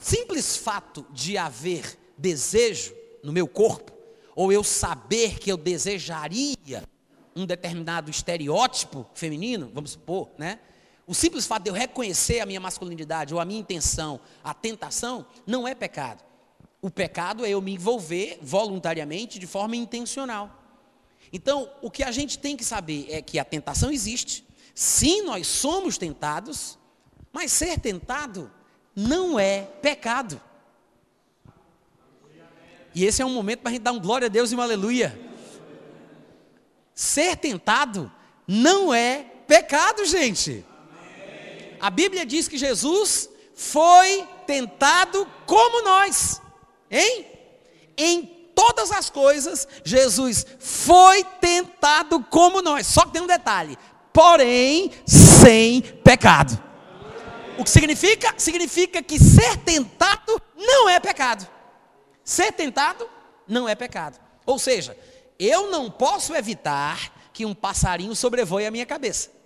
simples fato de haver desejo no meu corpo, ou eu saber que eu desejaria um determinado estereótipo feminino, vamos supor, né? O simples fato de eu reconhecer a minha masculinidade ou a minha intenção, a tentação, não é pecado. O pecado é eu me envolver voluntariamente de forma intencional. Então, o que a gente tem que saber é que a tentação existe. Sim, nós somos tentados, mas ser tentado não é pecado. E esse é um momento para a gente dar um glória a Deus e um aleluia. Ser tentado não é pecado, gente. A Bíblia diz que Jesus foi tentado como nós. Hein? Em todas as coisas, Jesus foi tentado como nós. Só que tem um detalhe: porém, sem pecado. O que significa? Significa que ser tentado não é pecado. Ser tentado não é pecado. Ou seja, eu não posso evitar que um passarinho sobrevoe a minha cabeça.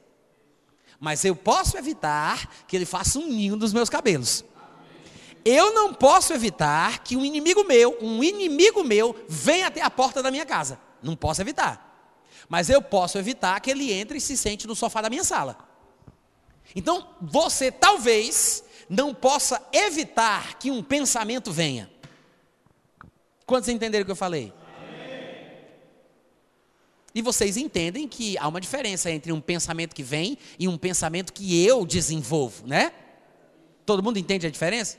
Mas eu posso evitar que ele faça um ninho dos meus cabelos eu não posso evitar que um inimigo meu, um inimigo meu, venha até a porta da minha casa. Não posso evitar. Mas eu posso evitar que ele entre e se sente no sofá da minha sala. Então, você talvez não possa evitar que um pensamento venha. Quantos entenderam o que eu falei? E vocês entendem que há uma diferença entre um pensamento que vem e um pensamento que eu desenvolvo, né? Todo mundo entende a diferença?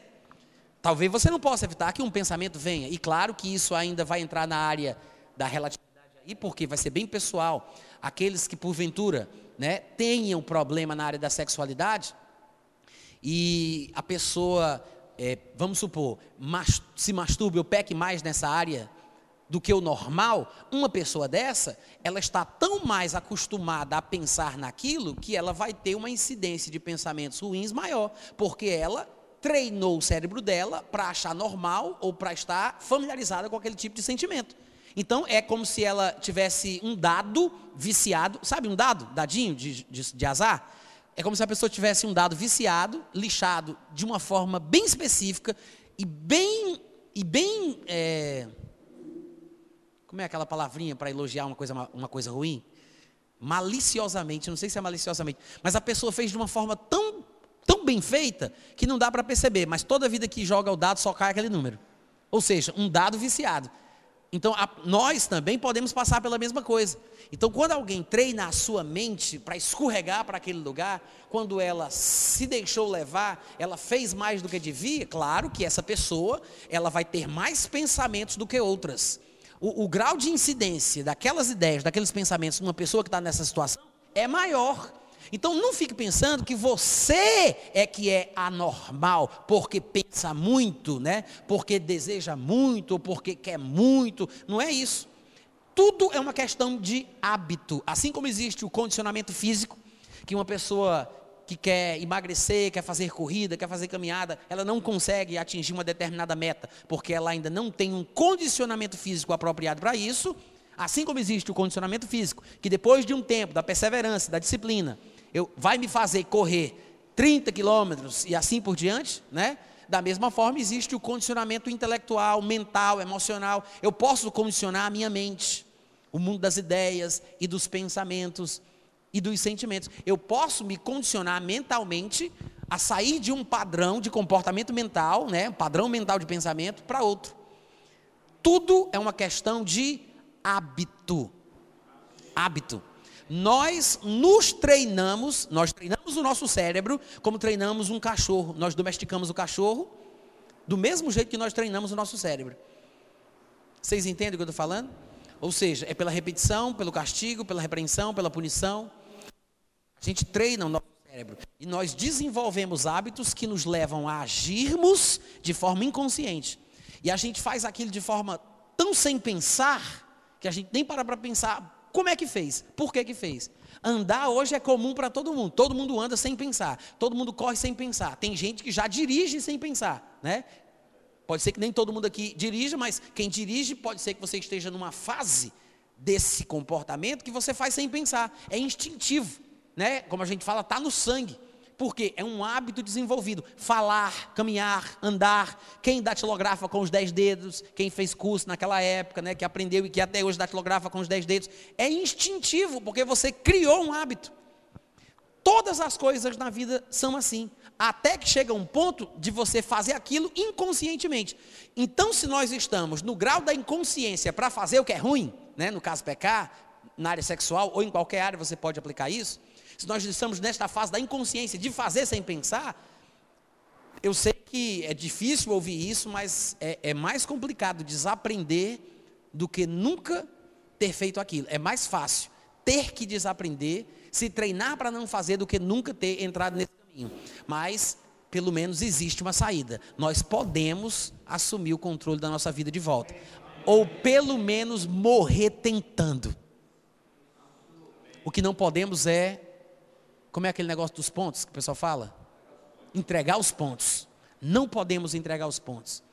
Talvez você não possa evitar que um pensamento venha. E claro que isso ainda vai entrar na área da relatividade aí, porque vai ser bem pessoal. Aqueles que porventura, né, tenham problema na área da sexualidade e a pessoa, é, vamos supor, mas, se masturbe ou peque mais nessa área do que o normal, uma pessoa dessa, ela está tão mais acostumada a pensar naquilo que ela vai ter uma incidência de pensamentos ruins maior, porque ela treinou o cérebro dela para achar normal ou para estar familiarizada com aquele tipo de sentimento. Então é como se ela tivesse um dado viciado, sabe um dado, dadinho de, de, de azar? É como se a pessoa tivesse um dado viciado, lixado de uma forma bem específica e bem e bem é, como é aquela palavrinha para elogiar uma coisa uma coisa ruim? Maliciosamente, não sei se é maliciosamente, mas a pessoa fez de uma forma tão tão bem feita que não dá para perceber, mas toda vida que joga o dado só cai aquele número. Ou seja, um dado viciado. Então, a, nós também podemos passar pela mesma coisa. Então, quando alguém treina a sua mente para escorregar para aquele lugar, quando ela se deixou levar, ela fez mais do que devia, claro que essa pessoa, ela vai ter mais pensamentos do que outras. O, o grau de incidência daquelas ideias, daqueles pensamentos numa pessoa que está nessa situação é maior. Então não fique pensando que você é que é anormal, porque pensa muito, né? Porque deseja muito, porque quer muito. Não é isso. Tudo é uma questão de hábito. Assim como existe o condicionamento físico, que uma pessoa que quer emagrecer, quer fazer corrida, quer fazer caminhada, ela não consegue atingir uma determinada meta, porque ela ainda não tem um condicionamento físico apropriado para isso. Assim como existe o condicionamento físico, que depois de um tempo da perseverança, da disciplina, eu, vai me fazer correr 30 quilômetros e assim por diante, né? Da mesma forma, existe o condicionamento intelectual, mental, emocional. Eu posso condicionar a minha mente. o mundo das ideias e dos pensamentos e dos sentimentos. Eu posso me condicionar mentalmente a sair de um padrão de comportamento mental, né, um padrão mental de pensamento para outro. Tudo é uma questão de hábito. Hábito. Nós nos treinamos, nós treinamos o nosso cérebro como treinamos um cachorro. Nós domesticamos o cachorro do mesmo jeito que nós treinamos o nosso cérebro. Vocês entendem o que eu estou falando? Ou seja, é pela repetição, pelo castigo, pela repreensão, pela punição. A gente treina o nosso cérebro. E nós desenvolvemos hábitos que nos levam a agirmos de forma inconsciente. E a gente faz aquilo de forma tão sem pensar, que a gente nem para para pensar como é que fez, por que que fez. Andar hoje é comum para todo mundo. Todo mundo anda sem pensar. Todo mundo corre sem pensar. Tem gente que já dirige sem pensar, né? Pode ser que nem todo mundo aqui dirija, mas quem dirige pode ser que você esteja numa fase desse comportamento que você faz sem pensar. É instintivo, né? Como a gente fala, está no sangue. Porque é um hábito desenvolvido. Falar, caminhar, andar. Quem datilografa com os dez dedos, quem fez curso naquela época, né, que aprendeu e que até hoje datilografa com os dez dedos, é instintivo, porque você criou um hábito. Todas as coisas na vida são assim. Até que chega um ponto de você fazer aquilo inconscientemente. Então, se nós estamos no grau da inconsciência para fazer o que é ruim, né, no caso pecar, na área sexual ou em qualquer área você pode aplicar isso, se nós estamos nesta fase da inconsciência de fazer sem pensar, eu sei que é difícil ouvir isso, mas é, é mais complicado desaprender do que nunca ter feito aquilo. É mais fácil ter que desaprender se treinar para não fazer do que nunca ter entrado nesse caminho. Mas, pelo menos, existe uma saída. Nós podemos assumir o controle da nossa vida de volta. Ou pelo menos morrer tentando. O que não podemos é. Como é aquele negócio dos pontos que o pessoal fala? Entregar os pontos. Não podemos entregar os pontos.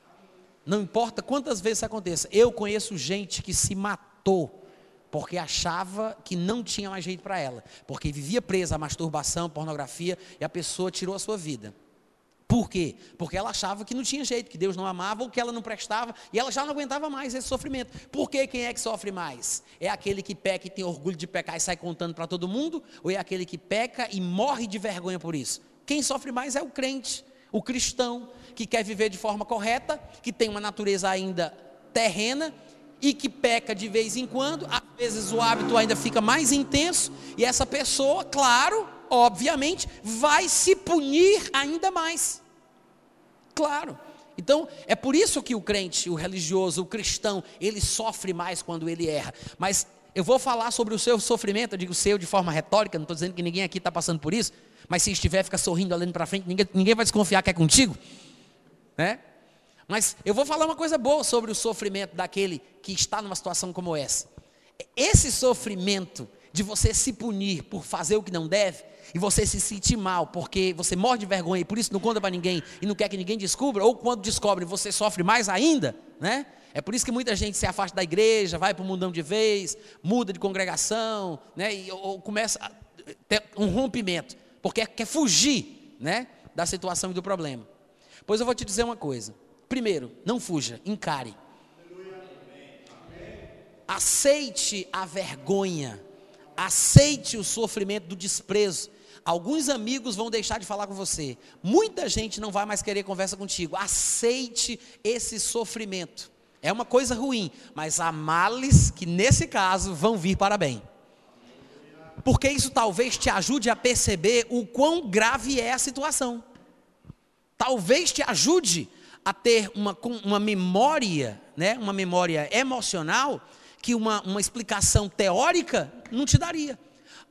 Não importa quantas vezes isso aconteça. Eu conheço gente que se matou porque achava que não tinha mais jeito para ela, porque vivia presa à masturbação, pornografia, e a pessoa tirou a sua vida. Por quê? Porque ela achava que não tinha jeito, que Deus não amava ou que ela não prestava, e ela já não aguentava mais esse sofrimento. Por que quem é que sofre mais? É aquele que peca e tem orgulho de pecar e sai contando para todo mundo? Ou é aquele que peca e morre de vergonha por isso? Quem sofre mais é o crente, o cristão, que quer viver de forma correta, que tem uma natureza ainda terrena e que peca de vez em quando, às vezes o hábito ainda fica mais intenso, e essa pessoa, claro, obviamente, vai se punir ainda mais. Claro. Então, é por isso que o crente, o religioso, o cristão, ele sofre mais quando ele erra. Mas eu vou falar sobre o seu sofrimento, eu digo seu de forma retórica, não estou dizendo que ninguém aqui está passando por isso, mas se estiver, fica sorrindo, olhando para frente, ninguém, ninguém vai desconfiar que é contigo. Né? Mas eu vou falar uma coisa boa sobre o sofrimento daquele que está numa situação como essa. Esse sofrimento de você se punir por fazer o que não deve e você se sentir mal porque você morre de vergonha e por isso não conta para ninguém e não quer que ninguém descubra, ou quando descobre você sofre mais ainda, né? É por isso que muita gente se afasta da igreja, vai para o mundão de vez, muda de congregação, né? E, ou começa a ter um rompimento, porque quer fugir, né? Da situação e do problema. Pois eu vou te dizer uma coisa. Primeiro, não fuja, encare. Aceite a vergonha, aceite o sofrimento do desprezo. Alguns amigos vão deixar de falar com você, muita gente não vai mais querer conversa contigo. Aceite esse sofrimento. É uma coisa ruim, mas há males que nesse caso vão vir para bem. Porque isso talvez te ajude a perceber o quão grave é a situação. Talvez te ajude a ter uma, uma memória, né, uma memória emocional, que uma, uma explicação teórica não te daria.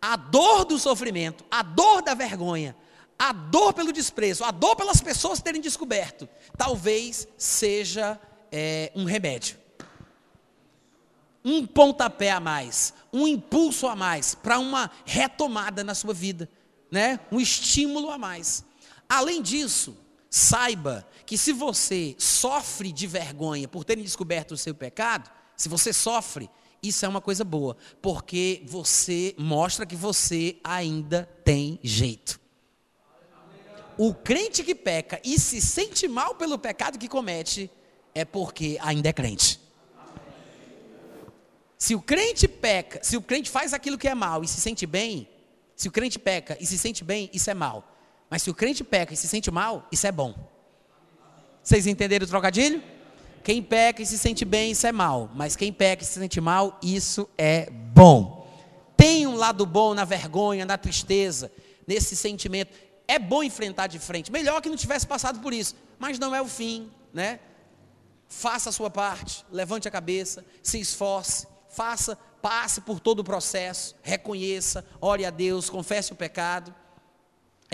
A dor do sofrimento, a dor da vergonha, a dor pelo desprezo, a dor pelas pessoas terem descoberto, talvez seja é, um remédio. Um pontapé a mais, um impulso a mais para uma retomada na sua vida, né? um estímulo a mais. Além disso, Saiba que se você sofre de vergonha por terem descoberto o seu pecado, se você sofre, isso é uma coisa boa, porque você mostra que você ainda tem jeito. O crente que peca e se sente mal pelo pecado que comete, é porque ainda é crente. Se o crente peca, se o crente faz aquilo que é mal e se sente bem, se o crente peca e se sente bem, isso é mal. Mas se o crente peca e se sente mal, isso é bom. Vocês entenderam o trocadilho? Quem peca e se sente bem, isso é mal. Mas quem peca e se sente mal, isso é bom. Tem um lado bom na vergonha, na tristeza, nesse sentimento. É bom enfrentar de frente. Melhor que não tivesse passado por isso. Mas não é o fim, né? Faça a sua parte, levante a cabeça, se esforce, faça, passe por todo o processo, reconheça, ore a Deus, confesse o pecado.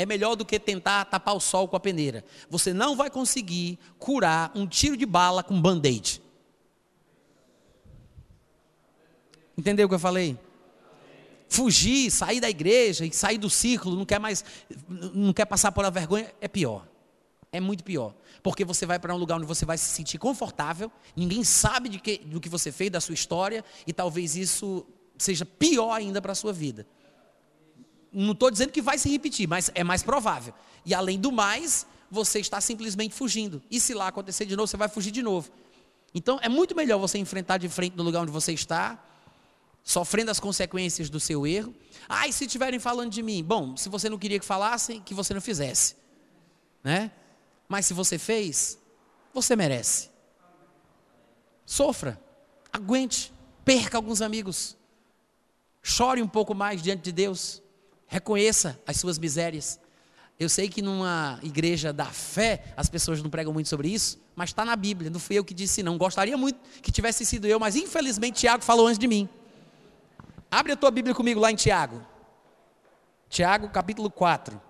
É melhor do que tentar tapar o sol com a peneira. Você não vai conseguir curar um tiro de bala com band-aid. Entendeu o que eu falei? Fugir, sair da igreja e sair do círculo, não quer mais, não quer passar por a vergonha, é pior. É muito pior. Porque você vai para um lugar onde você vai se sentir confortável, ninguém sabe de que, do que você fez, da sua história, e talvez isso seja pior ainda para a sua vida. Não estou dizendo que vai se repetir, mas é mais provável. E além do mais, você está simplesmente fugindo. E se lá acontecer de novo, você vai fugir de novo. Então é muito melhor você enfrentar de frente no lugar onde você está, sofrendo as consequências do seu erro. Ah, e se estiverem falando de mim? Bom, se você não queria que falassem, que você não fizesse. Né? Mas se você fez, você merece. Sofra, aguente, perca alguns amigos, chore um pouco mais diante de Deus. Reconheça as suas misérias. Eu sei que numa igreja da fé as pessoas não pregam muito sobre isso, mas está na Bíblia, não fui eu que disse não. Gostaria muito que tivesse sido eu, mas infelizmente Tiago falou antes de mim. Abre a tua Bíblia comigo lá em Tiago. Tiago capítulo 4.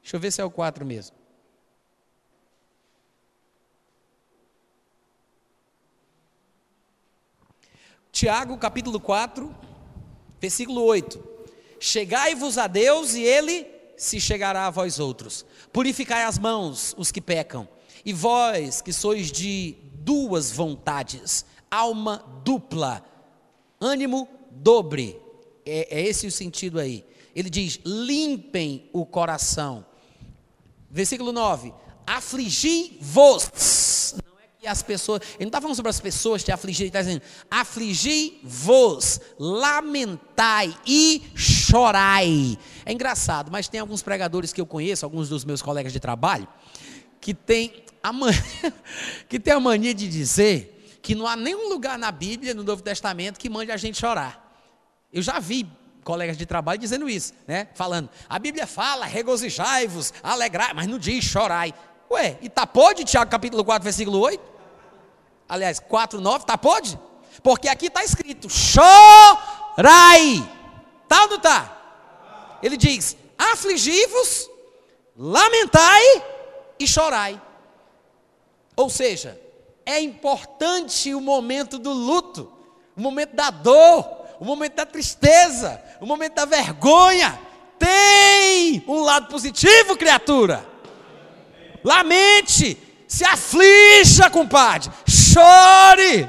Deixa eu ver se é o 4 mesmo. Tiago capítulo 4, versículo 8. Chegai-vos a Deus e ele se chegará a vós outros. Purificai as mãos, os que pecam. E vós, que sois de duas vontades, alma dupla, ânimo dobre. É, é esse o sentido aí. Ele diz: limpem o coração. Versículo 9: afligi-vos e as pessoas, ele não está falando sobre as pessoas te afligirem, ele está dizendo: afligi-vos, lamentai e chorai. É engraçado, mas tem alguns pregadores que eu conheço, alguns dos meus colegas de trabalho, que tem a mania, [LAUGHS] que tem a mania de dizer que não há nenhum lugar na Bíblia, no Novo Testamento, que mande a gente chorar. Eu já vi colegas de trabalho dizendo isso, né? Falando, a Bíblia fala, regozijai-vos, alegrai, mas não diz chorai. Ué, e tá pode, Tiago capítulo 4, versículo 8? Aliás, 4, 9, tá pode? Porque aqui está escrito, chorai. Tá ou não tá? Ele diz, afligi-vos, lamentai e chorai. Ou seja, é importante o momento do luto, o momento da dor, o momento da tristeza, o momento da vergonha. Tem um lado positivo, criatura. Lamente, se aflija, compadre. Chore.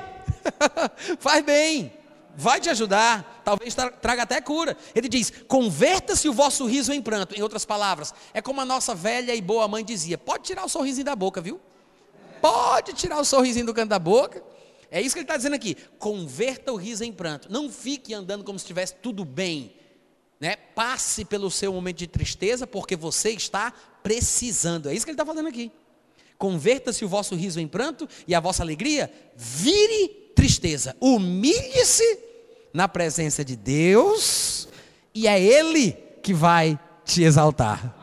[LAUGHS] Faz bem. Vai te ajudar. Talvez traga até cura. Ele diz: converta-se o vosso riso em pranto. Em outras palavras, é como a nossa velha e boa mãe dizia: pode tirar o sorrisinho da boca, viu? Pode tirar o sorrisinho do canto da boca. É isso que ele está dizendo aqui. Converta o riso em pranto. Não fique andando como se estivesse tudo bem. Né? Passe pelo seu momento de tristeza, porque você está precisando. É isso que ele está falando aqui. Converta-se o vosso riso em pranto e a vossa alegria vire tristeza. Humilhe-se na presença de Deus e é Ele que vai te exaltar.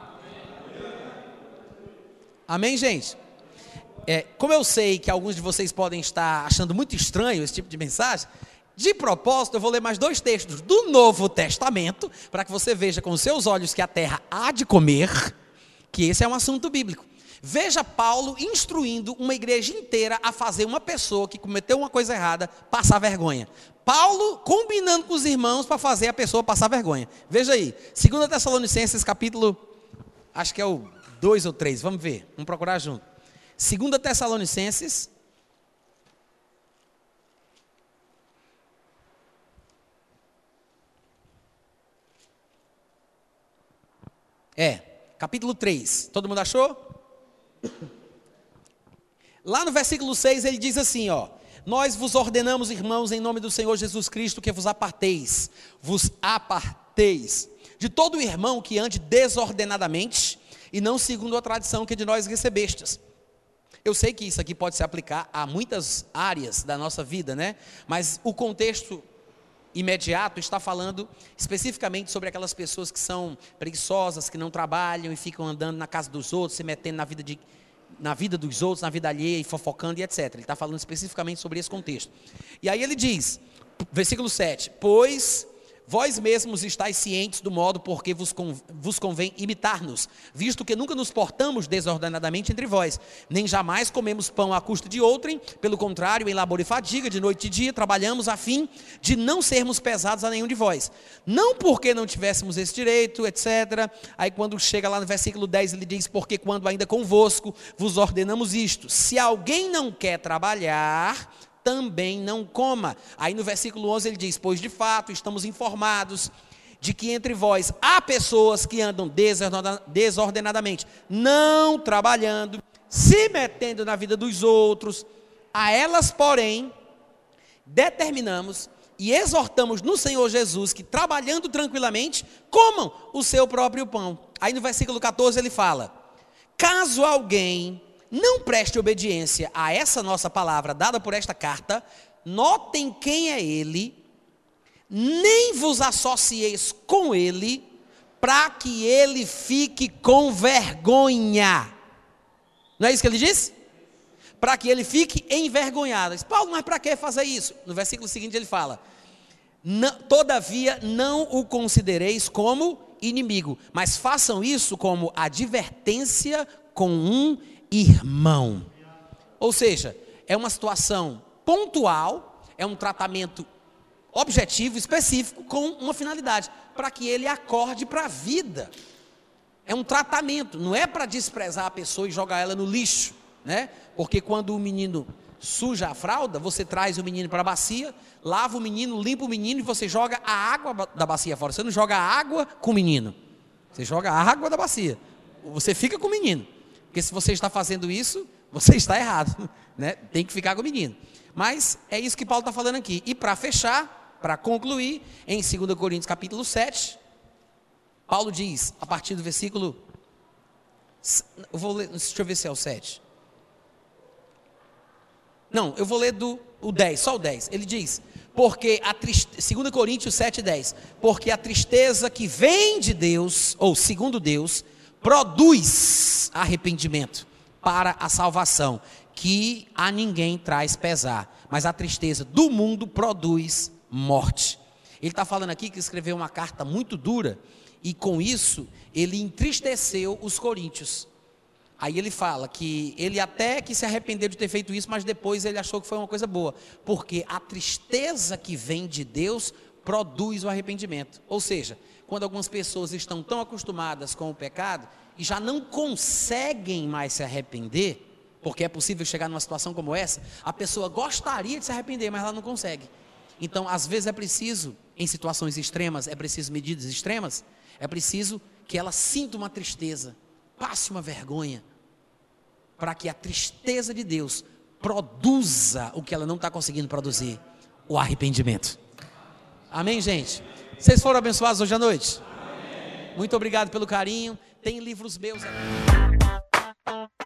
Amém, gente? É, como eu sei que alguns de vocês podem estar achando muito estranho esse tipo de mensagem, de propósito, eu vou ler mais dois textos do Novo Testamento, para que você veja com seus olhos que a terra há de comer, que esse é um assunto bíblico. Veja Paulo instruindo uma igreja inteira a fazer uma pessoa que cometeu uma coisa errada passar vergonha. Paulo combinando com os irmãos para fazer a pessoa passar vergonha. Veja aí, 2 Tessalonicenses capítulo, acho que é o 2 ou 3, vamos ver, vamos procurar junto. 2 Tessalonicenses. É, capítulo 3. Todo mundo achou? Lá no versículo 6 ele diz assim, ó: Nós vos ordenamos, irmãos, em nome do Senhor Jesus Cristo, que vos aparteis, vos aparteis de todo irmão que ande desordenadamente e não segundo a tradição que de nós recebestes. Eu sei que isso aqui pode se aplicar a muitas áreas da nossa vida, né? Mas o contexto imediato está falando especificamente sobre aquelas pessoas que são preguiçosas, que não trabalham e ficam andando na casa dos outros, se metendo na vida, de, na vida dos outros, na vida alheia e fofocando e etc. Ele está falando especificamente sobre esse contexto. E aí ele diz, versículo 7: Pois Vós mesmos estáis cientes do modo por que vos, vos convém imitar-nos, visto que nunca nos portamos desordenadamente entre vós, nem jamais comemos pão à custa de outrem, pelo contrário, em labor e fadiga, de noite e dia, trabalhamos a fim de não sermos pesados a nenhum de vós. Não porque não tivéssemos esse direito, etc. Aí quando chega lá no versículo 10, ele diz, porque quando ainda convosco vos ordenamos isto, se alguém não quer trabalhar, também não coma. Aí no versículo 11 ele diz: Pois de fato estamos informados de que entre vós há pessoas que andam desordenadamente, não trabalhando, se metendo na vida dos outros. A elas, porém, determinamos e exortamos no Senhor Jesus que, trabalhando tranquilamente, comam o seu próprio pão. Aí no versículo 14 ele fala: Caso alguém não preste obediência a essa nossa palavra dada por esta carta, notem quem é ele, nem vos associeis com ele, para que ele fique com vergonha. Não é isso que ele diz? Para que ele fique envergonhado. Diz, Paulo, mas para que fazer isso? No versículo seguinte ele fala: Todavia não o considereis como inimigo, mas façam isso como advertência com um irmão. Ou seja, é uma situação pontual, é um tratamento objetivo, específico, com uma finalidade, para que ele acorde para a vida. É um tratamento, não é para desprezar a pessoa e jogar ela no lixo, né? Porque quando o menino suja a fralda, você traz o menino para a bacia, lava o menino, limpa o menino e você joga a água da bacia fora. Você não joga a água com o menino, você joga a água da bacia. Você fica com o menino. Porque se você está fazendo isso, você está errado. [LAUGHS] Né? Tem que ficar com o menino. Mas é isso que Paulo está falando aqui. E para fechar, para concluir, em 2 Coríntios capítulo 7, Paulo diz, a partir do versículo. Eu vou ler, deixa eu ver se é o 7. Não, eu vou ler do o 10, só o 10. Ele diz: porque a tristeza, 2 Coríntios 7, 10, porque a tristeza que vem de Deus, ou segundo Deus, produz arrependimento para a salvação, que a ninguém traz pesar, mas a tristeza do mundo produz morte. Ele está falando aqui que escreveu uma carta muito dura, e com isso ele entristeceu os coríntios. Aí ele fala que ele até que se arrependeu de ter feito isso, mas depois ele achou que foi uma coisa boa, porque a tristeza que vem de Deus produz o arrependimento. Ou seja, quando algumas pessoas estão tão acostumadas com o pecado e já não conseguem mais se arrepender, porque é possível chegar numa situação como essa, a pessoa gostaria de se arrepender, mas ela não consegue. Então, às vezes é preciso, em situações extremas, é preciso medidas extremas, é preciso que ela sinta uma tristeza, passe uma vergonha, para que a tristeza de Deus produza o que ela não está conseguindo produzir, o arrependimento. Amém, gente? Vocês foram abençoados hoje à noite? Amém. Muito obrigado pelo carinho. Tem livros meus aqui.